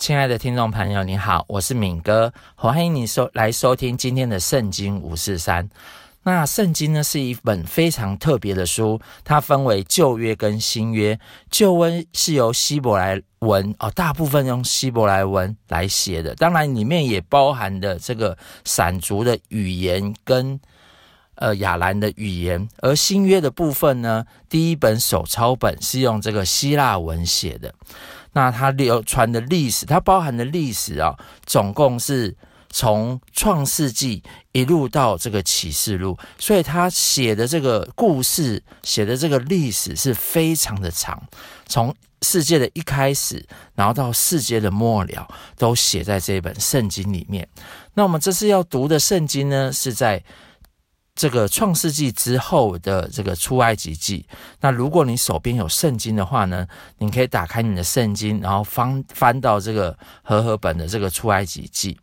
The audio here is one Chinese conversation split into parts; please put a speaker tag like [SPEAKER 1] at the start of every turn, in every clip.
[SPEAKER 1] 亲爱的听众朋友，你好，我是敏哥，欢迎你收来收听今天的圣经五四三。那圣经呢是一本非常特别的书，它分为旧约跟新约。旧约是由希伯来文哦，大部分用希伯来文来写的，当然里面也包含的这个闪族的语言跟呃亚兰的语言。而新约的部分呢，第一本手抄本是用这个希腊文写的。那它流传的历史，它包含的历史啊，总共是从创世纪一路到这个启示录，所以他写的这个故事，写的这个历史是非常的长，从世界的一开始，然后到世界的末了，都写在这本圣经里面。那我们这次要读的圣经呢，是在。这个创世纪之后的这个出埃及记，那如果你手边有圣经的话呢，你可以打开你的圣经，然后翻翻到这个和合本的这个出埃及记。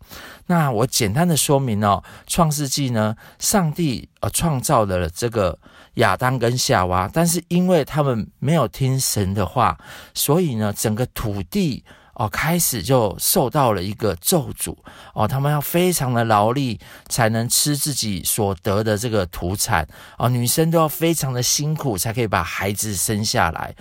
[SPEAKER 1] 那我简单的说明哦，创世纪呢，上帝呃创造了这个亚当跟夏娃，但是因为他们没有听神的话，所以呢，整个土地。哦，开始就受到了一个咒诅哦，他们要非常的劳力才能吃自己所得的这个土产哦，女生都要非常的辛苦才可以把孩子生下来，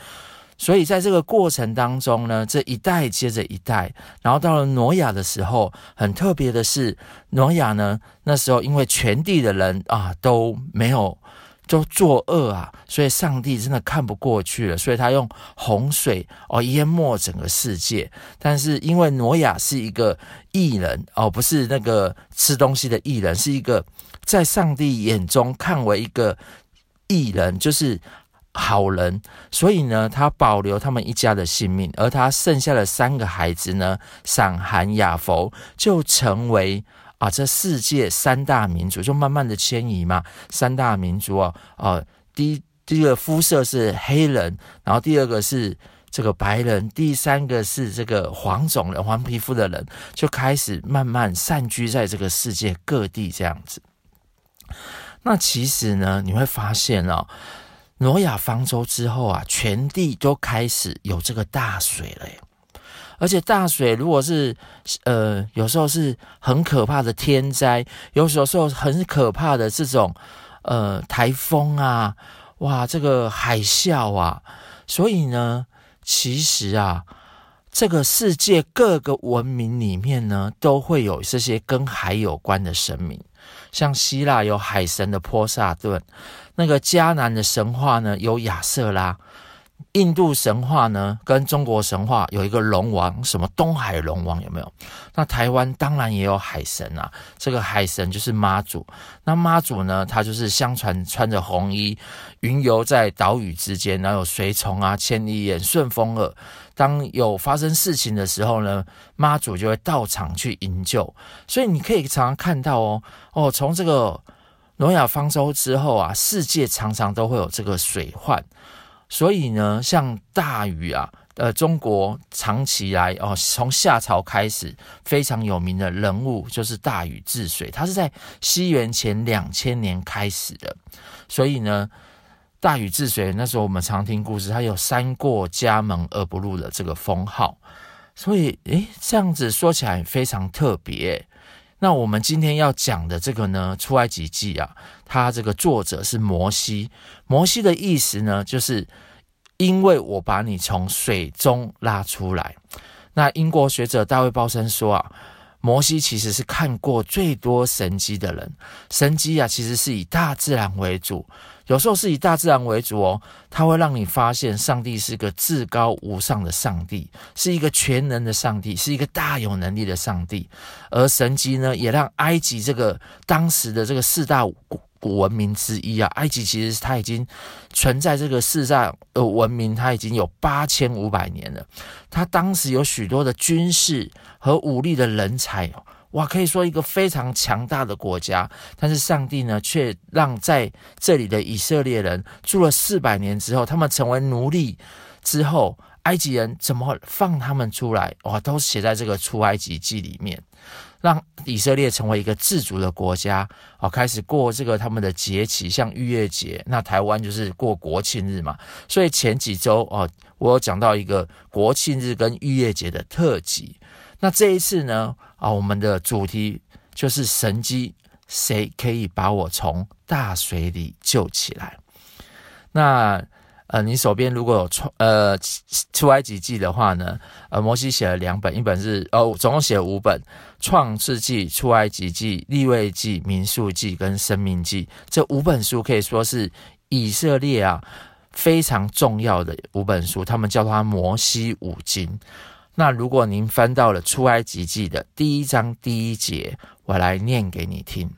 [SPEAKER 1] 所以在这个过程当中呢，这一代接着一代，然后到了挪亚的时候，很特别的是，挪亚呢那时候因为全地的人啊都没有。就作恶啊，所以上帝真的看不过去了，所以他用洪水哦淹没整个世界。但是因为挪亚是一个义人哦，不是那个吃东西的义人，是一个在上帝眼中看为一个义人，就是好人，所以呢，他保留他们一家的性命，而他剩下的三个孩子呢，闪、含、雅弗就成为。啊，这世界三大民族就慢慢的迁移嘛。三大民族啊，啊，第一第一个肤色是黑人，然后第二个是这个白人，第三个是这个黄种人、黄皮肤的人，就开始慢慢散居在这个世界各地这样子。那其实呢，你会发现哦，挪亚方舟之后啊，全地都开始有这个大水了耶。而且大水如果是，呃，有时候是很可怕的天灾，有时候很可怕的这种，呃，台风啊，哇，这个海啸啊，所以呢，其实啊，这个世界各个文明里面呢，都会有这些跟海有关的神明，像希腊有海神的波萨顿，那个迦南的神话呢，有亚瑟拉。印度神话呢，跟中国神话有一个龙王，什么东海龙王有没有？那台湾当然也有海神啊，这个海神就是妈祖。那妈祖呢，他就是相传穿着红衣，云游在岛屿之间，然后有随从啊，千里眼、顺风耳。当有发生事情的时候呢，妈祖就会到场去营救。所以你可以常常看到哦，哦，从这个挪亚方舟之后啊，世界常常都会有这个水患。所以呢，像大禹啊，呃，中国长期来哦，从夏朝开始非常有名的人物就是大禹治水，他是在西元前两千年开始的。所以呢，大禹治水那时候我们常听故事，他有三过家门而不入的这个封号。所以，诶，这样子说起来非常特别。那我们今天要讲的这个呢，《出埃及记》啊，它这个作者是摩西。摩西的意思呢，就是因为我把你从水中拉出来。那英国学者大卫鲍森说啊，摩西其实是看过最多神迹的人。神迹啊，其实是以大自然为主。有时候是以大自然为主哦，它会让你发现上帝是个至高无上的上帝，是一个全能的上帝，是一个大有能力的上帝。而神迹呢，也让埃及这个当时的这个四大文明之一啊，埃及其实它已经存在这个世上呃文明，它已经有八千五百年了。它当时有许多的军事和武力的人才。哇，可以说一个非常强大的国家，但是上帝呢，却让在这里的以色列人住了四百年之后，他们成为奴隶之后，埃及人怎么放他们出来？哇，都写在这个出埃及记里面，让以色列成为一个自主的国家，哦，开始过这个他们的节期，像逾越节。那台湾就是过国庆日嘛，所以前几周哦，我有讲到一个国庆日跟逾越节的特辑。那这一次呢，啊，我们的主题就是神机，谁可以把我从大水里救起来？那呃，你手边如果有创呃出埃及记的话呢，呃，摩西写了两本，一本是哦，总共写了五本，创世纪、出埃及记、利未记、民数记跟申命记，这五本书可以说是以色列啊非常重要的五本书，他们叫它摩西五经。那如果您翻到了出埃及记的第一章第一节，我来念给你听。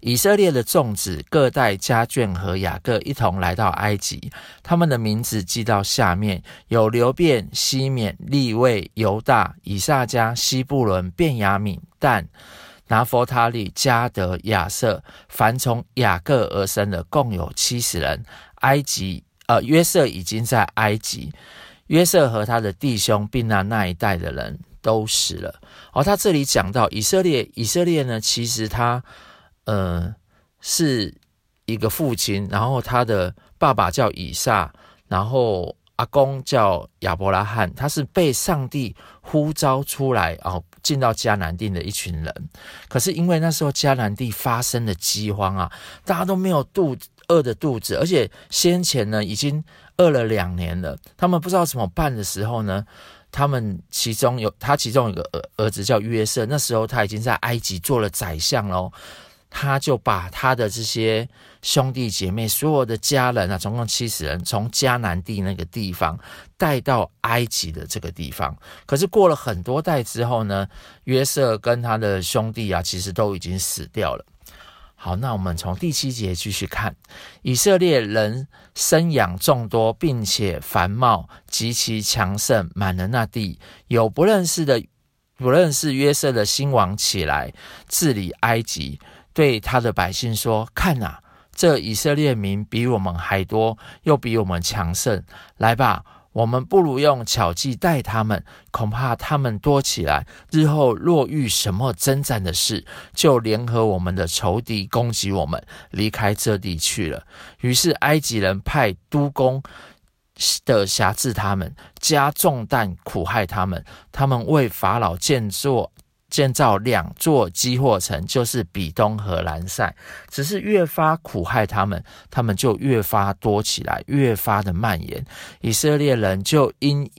[SPEAKER 1] 以色列的众子各带家眷和雅各一同来到埃及，他们的名字记到下面：有流便、西缅、利未、犹大、以萨迦、西布伦、便雅悯、但、拿弗他利、迦得、亚设，凡从雅各而生的，共有七十人。埃及，呃，约瑟已经在埃及，约瑟和他的弟兄并那那一代的人都死了。而、他这里讲到以色列，以色列呢，其实他。呃，是一个父亲，然后他的爸爸叫以撒，然后阿公叫亚伯拉罕，他是被上帝呼召出来，哦，进到迦南地的一群人。可是因为那时候迦南地发生了饥荒啊，大家都没有肚子饿的肚子，而且先前呢已经饿了两年了，他们不知道怎么办的时候呢，他们其中有他其中有一个儿儿子叫约瑟，那时候他已经在埃及做了宰相喽。他就把他的这些兄弟姐妹、所有的家人啊，总共七十人，从迦南地那个地方带到埃及的这个地方。可是过了很多代之后呢，约瑟跟他的兄弟啊，其实都已经死掉了。好，那我们从第七节继续看，以色列人生养众多，并且繁茂，极其强盛，满了那地。有不认识的，不认识约瑟的新王起来治理埃及。对他的百姓说：“看哪，这以色列民比我们还多，又比我们强盛。来吧，我们不如用巧计待他们，恐怕他们多起来，日后若遇什么征战的事，就联合我们的仇敌攻击我们，离开这地去了。”于是埃及人派督工的辖制他们，加重担苦害他们。他们为法老建作。建造两座积货城，就是比东和兰塞，只是越发苦害他们，他们就越发多起来，越发的蔓延。以色列人就因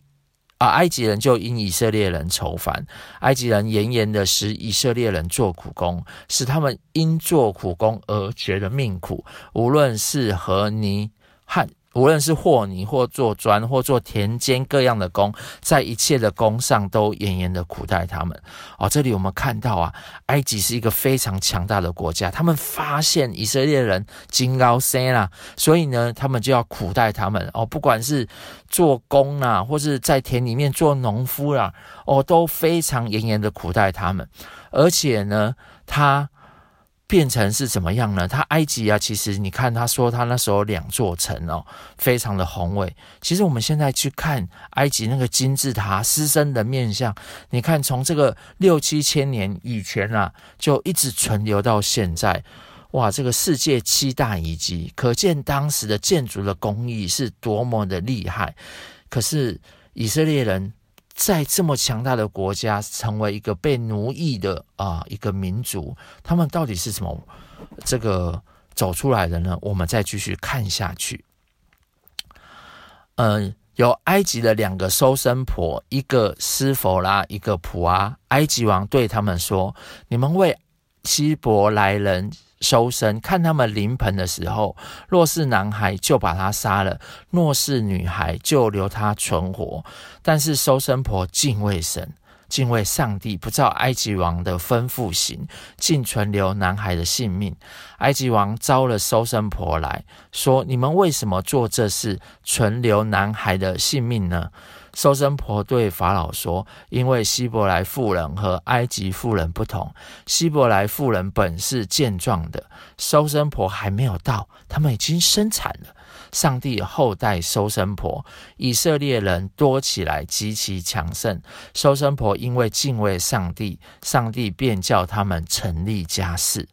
[SPEAKER 1] 啊，埃及人就因以色列人愁烦，埃及人严严的使以色列人做苦工，使他们因做苦工而觉得命苦，无论是和泥和。无论是和泥或做砖或做田间各样的工，在一切的工上都严严的苦待他们。哦，这里我们看到啊，埃及是一个非常强大的国家，他们发现以色列人金高深啦，所以呢，他们就要苦待他们。哦，不管是做工啊，或是在田里面做农夫啦，哦，都非常严严的苦待他们。而且呢，他。变成是怎么样呢？他埃及啊，其实你看，他说他那时候两座城哦，非常的宏伟。其实我们现在去看埃及那个金字塔狮身的面相，你看从这个六七千年以前啊，就一直存留到现在。哇，这个世界七大遗迹，可见当时的建筑的工艺是多么的厉害。可是以色列人。在这么强大的国家，成为一个被奴役的啊、一个民族，他们到底是怎么这个走出来的呢？我们再继续看下去。嗯、呃，有埃及的两个收生婆，一个斯佛拉，一个普阿。埃及王对他们说：“你们为希伯来人。”收生，看他们临盆的时候，若是男孩就把他杀了；若是女孩就留他存活。但是收生婆敬畏神，敬畏上帝，不照埃及王的吩咐行，竟存留男孩的性命。埃及王召了收生婆来说：“你们为什么做这事，存留男孩的性命呢？”收生婆对法老说：“因为希伯来妇人和埃及妇人不同，希伯来妇人本是健壮的，收生婆还没有到，他们已经生产了。上帝厚待收生婆，以色列人多起来，极其强盛。收生婆因为敬畏上帝，上帝便叫他们成立家室。”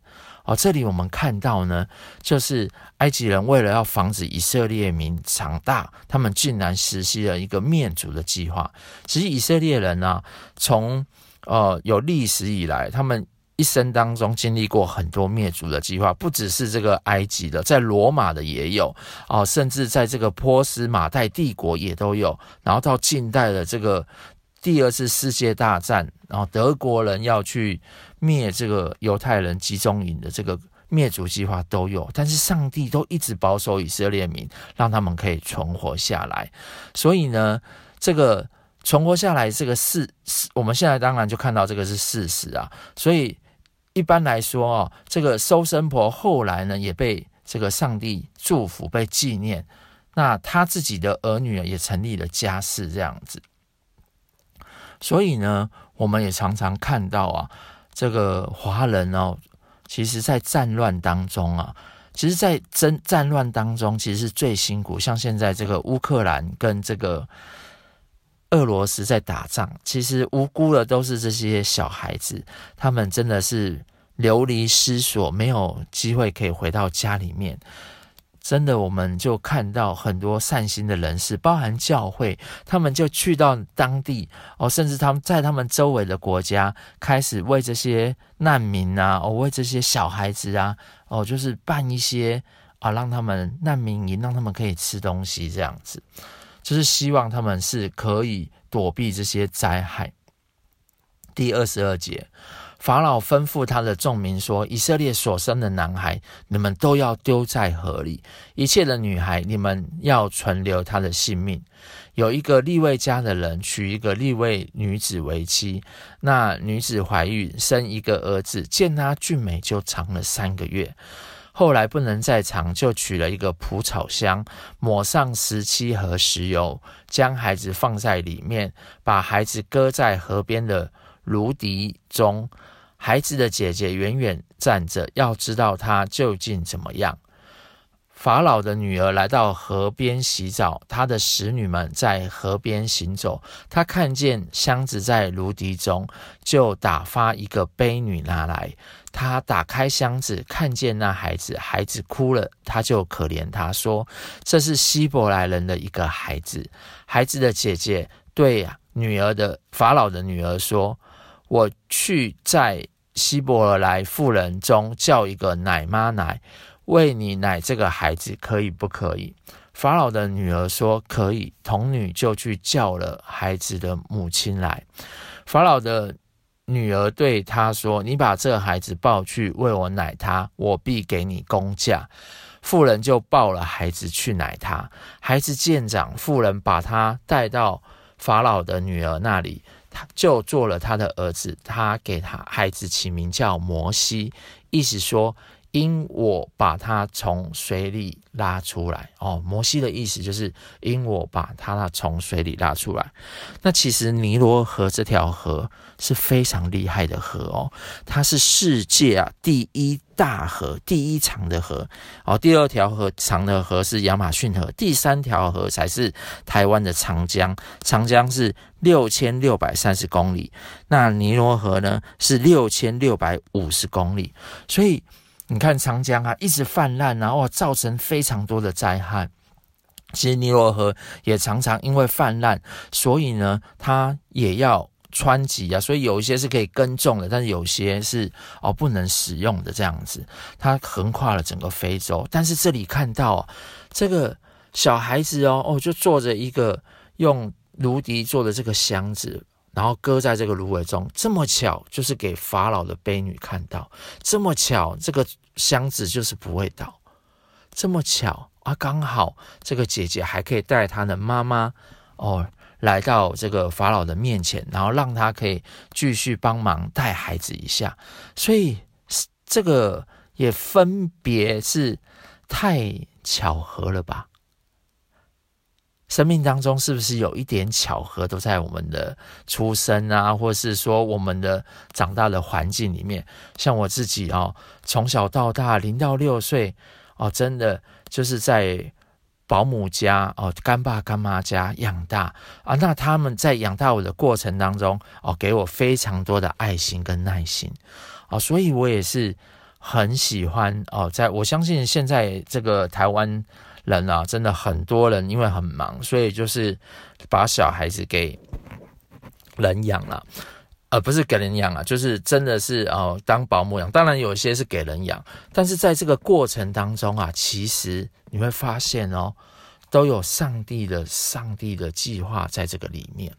[SPEAKER 1] 哦，这里我们看到呢，就是埃及人为了要防止以色列民长大，他们竟然实施了一个灭族的计划。其实以色列人呢、从呃有历史以来，他们一生当中经历过很多灭族的计划，不只是这个埃及的，在罗马的也有哦，甚至在这个波斯马代帝国也都有，然后到近代的这个第二次世界大战，然后德国人要去。灭这个犹太人集中营的这个灭族计划都有，但是上帝都一直保守以色列民，让他们可以存活下来。所以呢，这个存活下来这个事，我们现在当然就看到这个是事实啊。所以一般来说哦，这个收生婆后来呢也被这个上帝祝福，被纪念。那他自己的儿女也成立了家室这样子。所以呢，我们也常常看到啊。这个华人哦，其实，在战乱当中啊，其实，在争战乱当中，其实是最辛苦。像现在这个乌克兰跟这个俄罗斯在打仗，其实无辜的都是这些小孩子，他们真的是流离失所，没有机会可以回到家里面。真的，我们就看到很多善心的人士，包含教会，他们就去到当地哦，甚至他们在他们周围的国家，开始为这些难民啊，哦，为这些小孩子啊，哦，就是办一些啊，让他们难民营，让他们可以吃东西，这样子，就是希望他们是可以躲避这些灾害。第二十二节。法老吩咐他的众民说：“以色列所生的男孩，你们都要丢在河里；一切的女孩，你们要存留她的性命。有一个利未家的人娶一个利未女子为妻，那女子怀孕生一个儿子，见她俊美，就藏了三个月。后来不能再藏，就取了一个蒲草箱，抹上石漆和石油，将孩子放在里面，把孩子搁在河边的芦笛中。”孩子的姐姐远远站着，要知道他究竟怎么样。法老的女儿来到河边洗澡，她的使女们在河边行走。她看见箱子在芦笛中，就打发一个婢女拿来。她打开箱子，看见那孩子，孩子哭了，她就可怜他说：“这是希伯来人的一个孩子。”孩子的姐姐对女儿的法老的女儿说。我去在希伯来妇人中叫一个奶妈来喂你奶这个孩子，可以不可以？法老的女儿说可以，童女就去叫了孩子的母亲来。法老的女儿对他说：“你把这个孩子抱去喂我奶他，我必给你工价。”妇人就抱了孩子去奶他。孩子见长，妇人把他带到法老的女儿那里。他就做了他的儿子，他给他孩子起名叫摩西，意思说，因我把他从水里拉出来。哦，摩西的意思就是因我把他从水里拉出来。那其实尼罗河这条河是非常厉害的河哦，它是世界啊第一大河，第一长的河。哦，第二条河长的河是亚马逊河，第三条河才是台湾的长江。长江是六千六百三十公里，那尼罗河呢是六千六百五十公里。所以你看长江啊，一直泛滥，然后造成非常多的灾害。其实尼罗河也常常因为泛滥，所以呢，它也要湍急啊。所以有一些是可以耕种的，但是有些是哦不能使用的这样子。它横跨了整个非洲，但是这里看到这个小孩子哦哦，就坐着一个用芦笛做的这个箱子，然后搁在这个芦苇中。这么巧，就是给法老的婢女看到。这么巧，这个箱子就是不会倒。这么巧。啊，刚好这个姐姐还可以带她的妈妈哦，来到这个法老的面前，然后让她可以继续帮忙带孩子一下。所以这个也分别是太巧合了吧？生命当中是不是有一点巧合都在我们的出生啊，或是说我们的长大的环境里面？像我自己哦，从小到大零到六岁哦，真的。就是在保姆家哦，干爸干妈家养大啊。那他们在养大我的过程当中哦，给我非常多的爱心跟耐心啊，所以我也是很喜欢哦，在我相信现在这个台湾人啊，真的很多人因为很忙，所以就是把小孩子给人养了，而、呃、不是给人养啊，就是真的是哦当保姆养。当然有些是给人养，但是在这个过程当中啊，其实你会发现哦，都有上帝的上帝的计划在这个里面。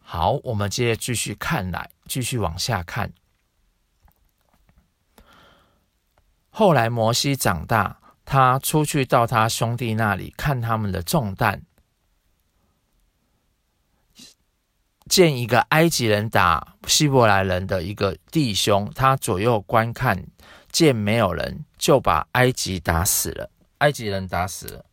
[SPEAKER 1] 好，我们接着继续看来，继续往下看。后来摩西长大，他出去到他兄弟那里看他们的重担，见一个埃及人打希伯来人的一个弟兄，他左右观看，见没有人，就把埃及打死了。埃及人打死了，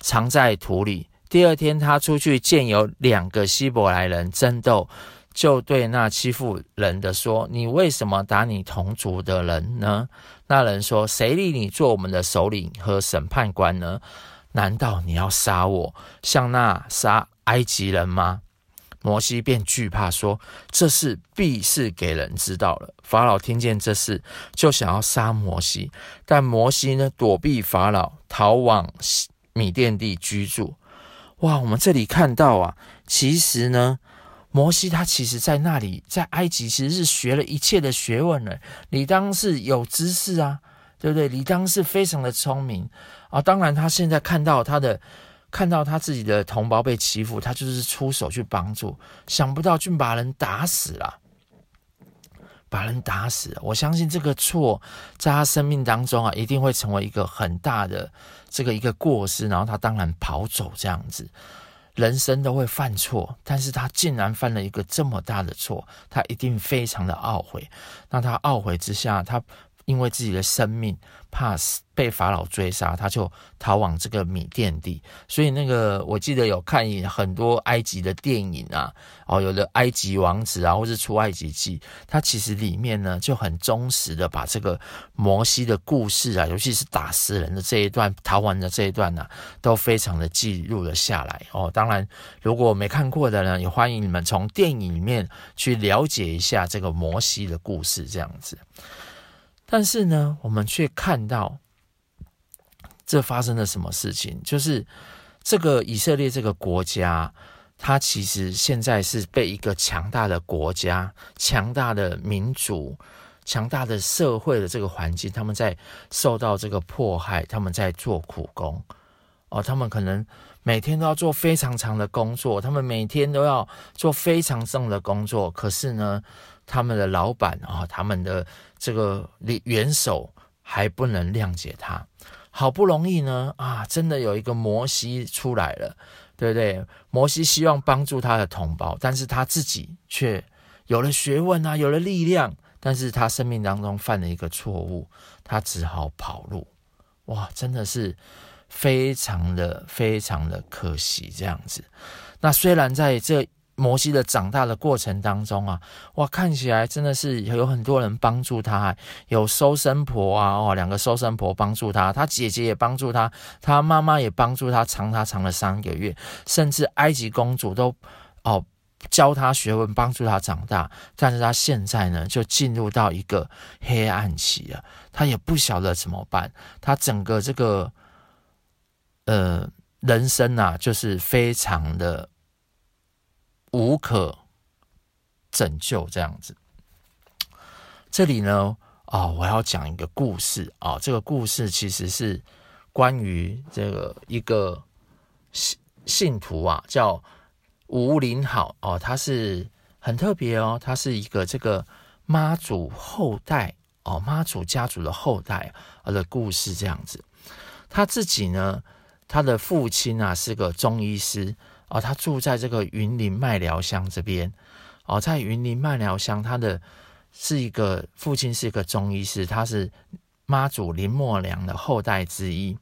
[SPEAKER 1] 藏在土里。第二天，他出去见有两个希伯来人争斗。就对那欺负人的说：“你为什么打你同族的人呢？”那人说：“谁立你做我们的首领和审判官呢？难道你要杀我，像那杀埃及人吗？”摩西便惧怕说：“这事必是给人知道了。”法老听见这事，就想要杀摩西，但摩西呢，躲避法老，逃往米甸地居住。哇，我们这里看到啊，其实呢。摩西他其实在那里，在埃及其实是学了一切的学问了，理当是有知识啊，对不对？理当是非常的聪明啊。当然，他现在看到他的，看到他自己的同胞被欺负，他就是出手去帮助，想不到就把人打死了，把人打死。我相信这个错在他生命当中啊，一定会成为一个很大的这个一个过失，然后他当然跑走这样子。人生都会犯错，但是他竟然犯了一个这么大的错，他一定非常的懊悔。那他懊悔之下，他。因为自己的生命怕死被法老追杀，他就逃往这个米甸地。所以那个我记得有看很多埃及的电影啊，哦，有的埃及王子啊，或是出埃及记，他其实里面呢就很忠实的把这个摩西的故事啊，尤其是打死人的这一段、逃亡的这一段呢、啊，都非常的记录了下来。哦，当然如果没看过的呢，也欢迎你们从电影里面去了解一下这个摩西的故事，这样子。但是呢，我们却看到这发生了什么事情？就是这个以色列这个国家，它其实现在是被一个强大的国家、强大的民族、强大的社会的这个环境，他们在受到这个迫害，他们在做苦工哦，他们可能每天都要做非常长的工作，他们每天都要做非常重的工作，可是呢，他们的老板啊，他们的这个元首还不能谅解他。好不容易呢，啊，真的有一个摩西出来了，对不对？摩西希望帮助他的同胞，但是他自己却有了学问啊，有了力量，但是他生命当中犯了一个错误，他只好跑路。哇，真的是非常的非常的可惜这样子。那虽然在这。摩西的长大的过程当中啊，哇，看起来真的是有很多人帮助他，有收生婆啊，哦，两个收生婆帮助他，他姐姐也帮助他，他妈妈也帮助他，藏他藏了三个月，甚至埃及公主都哦教他学问，帮助他长大。但是他现在呢，就进入到一个黑暗期了，他也不晓得怎么办，他整个这个呃人生啊，就是非常的。无可拯救这样子。这里呢，哦，我要讲一个故事啊，哦，这个故事其实是关于这个一个信信徒啊，叫吴林好哦，他是很特别哦，他是一个这个妈祖后代哦，妈祖家族的后代的故事这样子。他自己呢，他的父亲啊是个中医师。哦，他住在这个云林麦寮乡这边。哦，在云林麦寮乡，他的是一个父亲是一个中医师，他是妈祖林默娘的后代之一。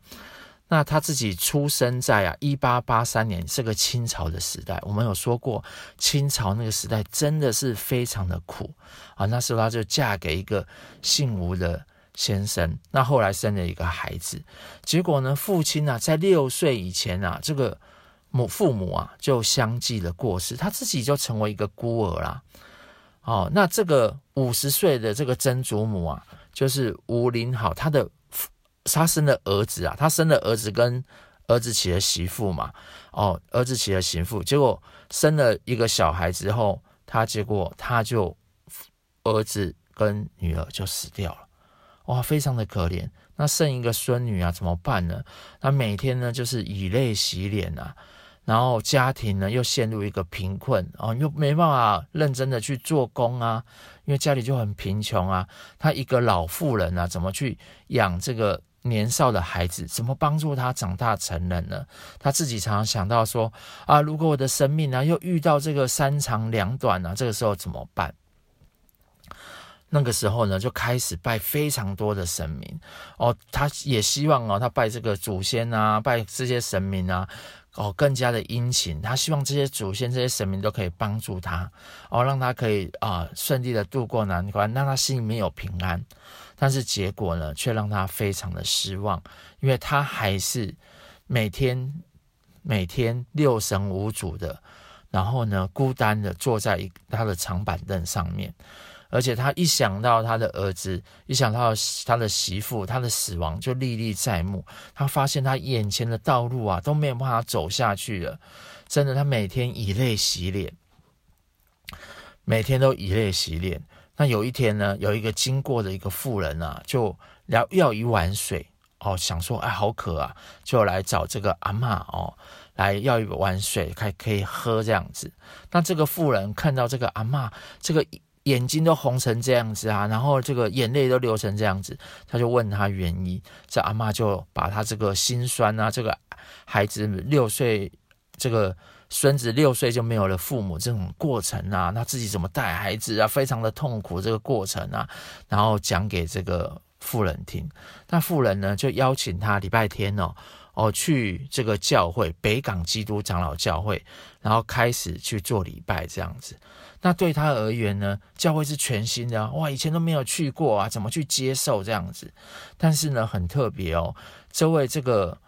[SPEAKER 1] 那他自己出生在啊一八八三年，是个清朝的时代。我们有说过，清朝那个时代真的是非常的苦啊。那时候他就嫁给一个姓吴的先生，那后来生了一个孩子。结果呢，父亲啊在六岁以前啊，这个。母父母啊，就相继的过世，他自己就成为一个孤儿啦。哦，那这个五十岁的这个曾祖母啊，就是吴林好，他的他生了儿子啊，他生了儿子跟儿子娶了媳妇嘛，哦，儿子娶了媳妇，结果生了一个小孩之后，他结果他就儿子跟女儿就死掉了，哇，非常的可怜。那剩一个孙女啊，怎么办呢？他每天呢就是以泪洗脸啊。然后家庭呢又陷入一个贫困哦，又没办法认真的去做工啊，因为家里就很贫穷啊。他一个老妇人啊，怎么去养这个年少的孩子？怎么帮助他长大成人呢？他自己常常想到说啊，如果我的生命呢又遇到这个三长两短呢，这个时候怎么办？那个时候呢，就开始拜非常多的神明哦，他也希望哦，他拜这个祖先啊，拜这些神明啊。哦，更加的殷勤，他希望这些祖先、这些神明都可以帮助他，哦，让他可以啊顺利的度过难关，让他心里面有平安。但是结果呢，却让他非常的失望，因为他还是每天每天六神无主的，然后呢，孤单的坐在一他的长板凳上面。而且他一想到他的儿子，一想到他的媳妇，他的死亡就历历在目。他发现他眼前的道路啊都没有办法走下去了。真的，他每天以泪洗脸，每天都以泪洗脸。那有一天呢，有一个经过的一个妇人啊，就要要一碗水哦，想说哎好渴啊，就来找这个阿嬷哦，来要一碗水，可可以喝这样子。那这个妇人看到这个阿嬷这个。眼睛都红成这样子啊，然后这个眼泪都流成这样子，他就问他原因，这阿嬷就把他这个心酸啊，这个孩子六岁，这个孙子六岁就没有了父母这种过程啊，他自己怎么带孩子啊，非常的痛苦这个过程啊，然后讲给这个妇人听，那妇人呢就邀请他礼拜天哦。哦，去这个教会北港基督长老教会，然后开始去做礼拜这样子。那对他而言呢，教会是全新的哇，以前都没有去过啊，怎么去接受这样子？但是呢，很特别哦，这位这个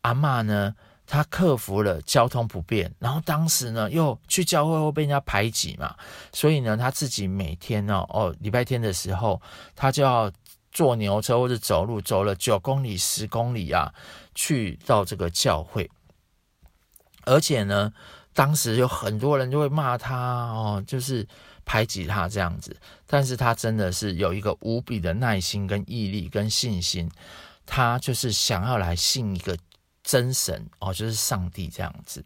[SPEAKER 1] 阿嬷呢，她克服了交通不便，然后当时呢又去教会会被人家排挤嘛，所以呢，她自己每天哦哦礼拜天的时候，她就要坐牛车或者走路，走了九公里、十公里啊。去到这个教会，而且呢，当时有很多人就会骂他哦，就是排挤他这样子。但是他真的是有一个无比的耐心、跟毅力、跟信心，他就是想要来信一个真神哦，就是上帝这样子。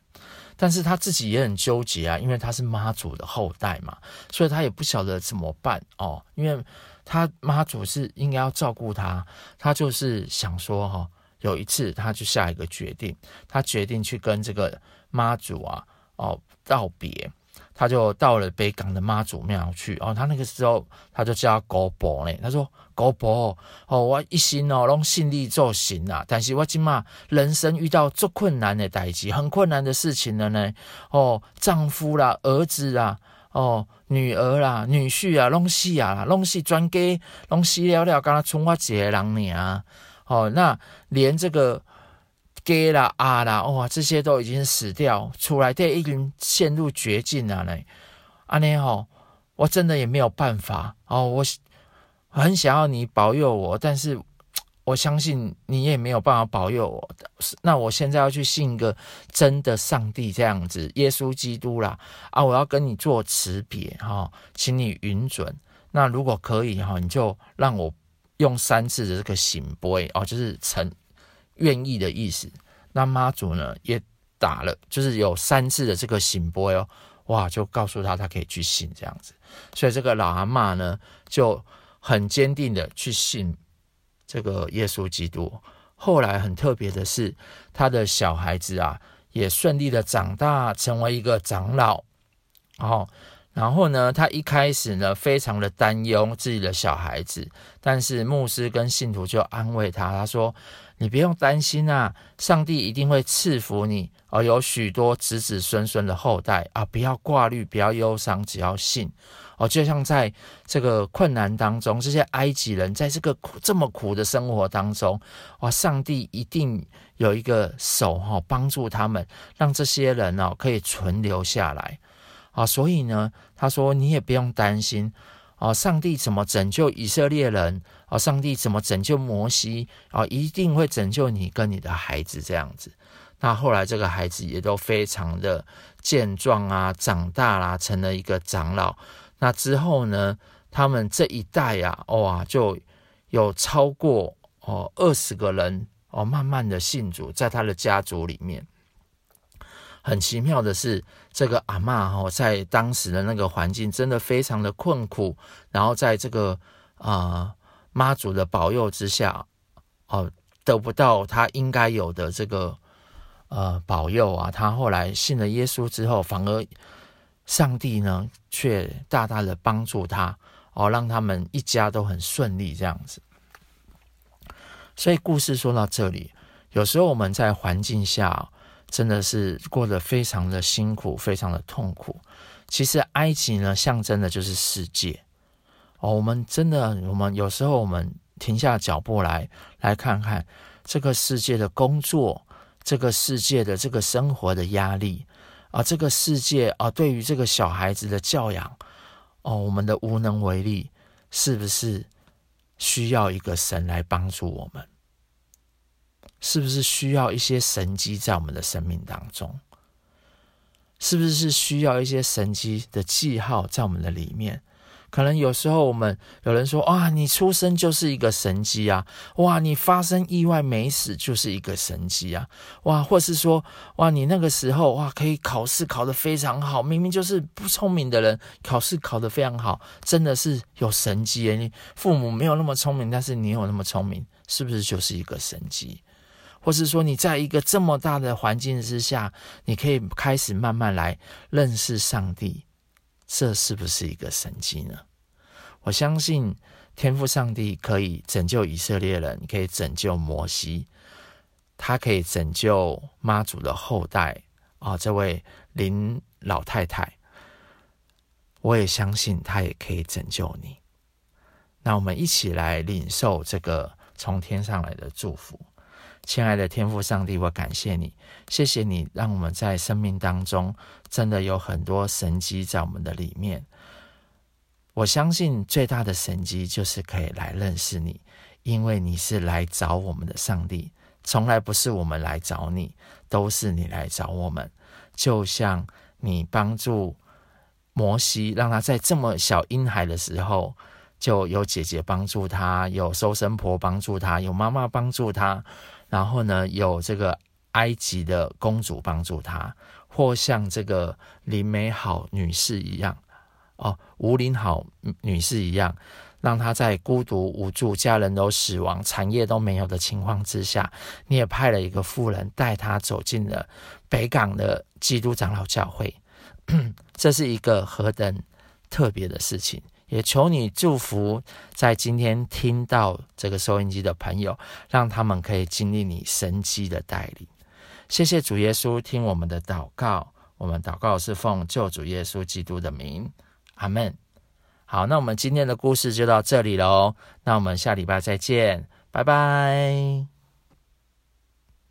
[SPEAKER 1] 但是他自己也很纠结啊，因为他是妈祖的后代嘛，所以他也不晓得怎么办哦，因为他妈祖是应该要照顾他，他就是想说哈。有一次，他就下一个决定，他决定去跟这个妈祖啊，哦道别，他就到了北港的妈祖庙去。哦，他那个时候他就叫高婆呢，他说高婆，哦，我一心哦拢尽力做行啦，但是我今嘛人生遇到最困难的代志，很困难的事情了呢。哦，丈夫啦，儿子啦，哦，女儿啦，女婿啊，拢死啊，拢死全家，拢死了了，刚刚剩我一个人尔。哦，那连这个给啦啊啦，哇，这些都已经死掉，出来这已经陷入绝境了呢。阿尼吼，我真的也没有办法哦，我很想要你保佑我，但是我相信你也没有办法保佑我。那我现在要去信一个真的上帝这样子，耶稣基督啦啊，我要跟你做辞别哈，请你允准。那如果可以哈，你就让我。用三次的这个圣杯哦，就是成愿意的意思。那妈祖呢也打了，就是有三次的这个圣杯哦，哇，就告诉他他可以去信这样子。所以这个老阿妈呢就很坚定的去信这个耶稣基督。后来很特别的是，他的小孩子啊也顺利的长大，成为一个长老。哦。然后呢，他一开始呢，非常的担忧自己的小孩子，但是牧师跟信徒就安慰他，他说：“你不用担心啊，上帝一定会赐福你，而有许多子子孙孙的后代啊，不要挂虑，不要忧伤，只要信。哦，就像在这个困难当中，这些埃及人在这个苦这么苦的生活当中，哇，上帝一定有一个手哈帮助他们，让这些人哦可以存留下来。”啊，所以呢，他说你也不用担心啊，上帝怎么拯救以色列人啊？上帝怎么拯救摩西啊？一定会拯救你跟你的孩子这样子。那后来这个孩子也都非常的健壮啊，长大啦，成了一个长老。那之后呢，他们这一代呀、啊，哇，就有超过哦二十个人哦，慢慢的信主，在他的家族里面。很奇妙的是，这个阿嬷哦，在当时的那个环境真的非常的困苦，然后在这个啊妈祖的保佑之下，哦，得不到他应该有的这个呃保佑啊。他后来信了耶稣之后，反而上帝呢却大大的帮助他哦，让他们一家都很顺利这样子。所以故事说到这里，有时候我们在环境下。真的是过得非常的辛苦，非常的痛苦。其实埃及呢，象征的就是世界哦。我们真的，我们有时候我们停下脚步来，来看看这个世界的工作，这个世界的这个生活的压力啊，这个世界啊，对于这个小孩子的教养哦，我们的无能为力，是不是需要一个神来帮助我们？是不是需要一些神迹在我们的生命当中？是不是需要一些神迹的记号在我们的里面？可能有时候我们有人说：“哇，你出生就是一个神迹啊！哇，你发生意外没死就是一个神迹啊！哇，或是说：哇，你那个时候哇可以考试考得非常好，明明就是不聪明的人，考试考得非常好，真的是有神迹耶！你父母没有那么聪明，但是你有那么聪明，是不是就是一个神迹？”或是说，你在一个这么大的环境之下，你可以开始慢慢来认识上帝，这是不是一个神迹呢？我相信天赋上帝可以拯救以色列人，可以拯救摩西，他可以拯救妈祖的后代啊，这位林老太太，我也相信他也可以拯救你。那我们一起来领受这个从天上来的祝福。亲爱的天父上帝，我感谢你，谢谢你让我们在生命当中真的有很多神迹在我们的里面。我相信最大的神迹就是可以来认识你，因为你是来找我们的上帝，从来不是我们来找你，都是你来找我们。就像你帮助摩西，让他在这么小婴孩的时候，就有姐姐帮助他，有收生婆帮助他，有妈妈帮助他。然后呢，有这个埃及的公主帮助他，或像这个林美好女士一样，哦，吴林好女士一样，让他在孤独无助、家人都死亡、产业都没有的情况之下，你也派了一个妇人带他走进了北港的基督长老教会，这是一个何等特别的事情。也求你祝福在今天听到这个收音机的朋友，让他们可以经历你神迹的带领。谢谢主耶稣，听我们的祷告。我们祷告是奉救主耶稣基督的名，阿门。好，那我们今天的故事就到这里喽。那我们下礼拜再见，拜拜。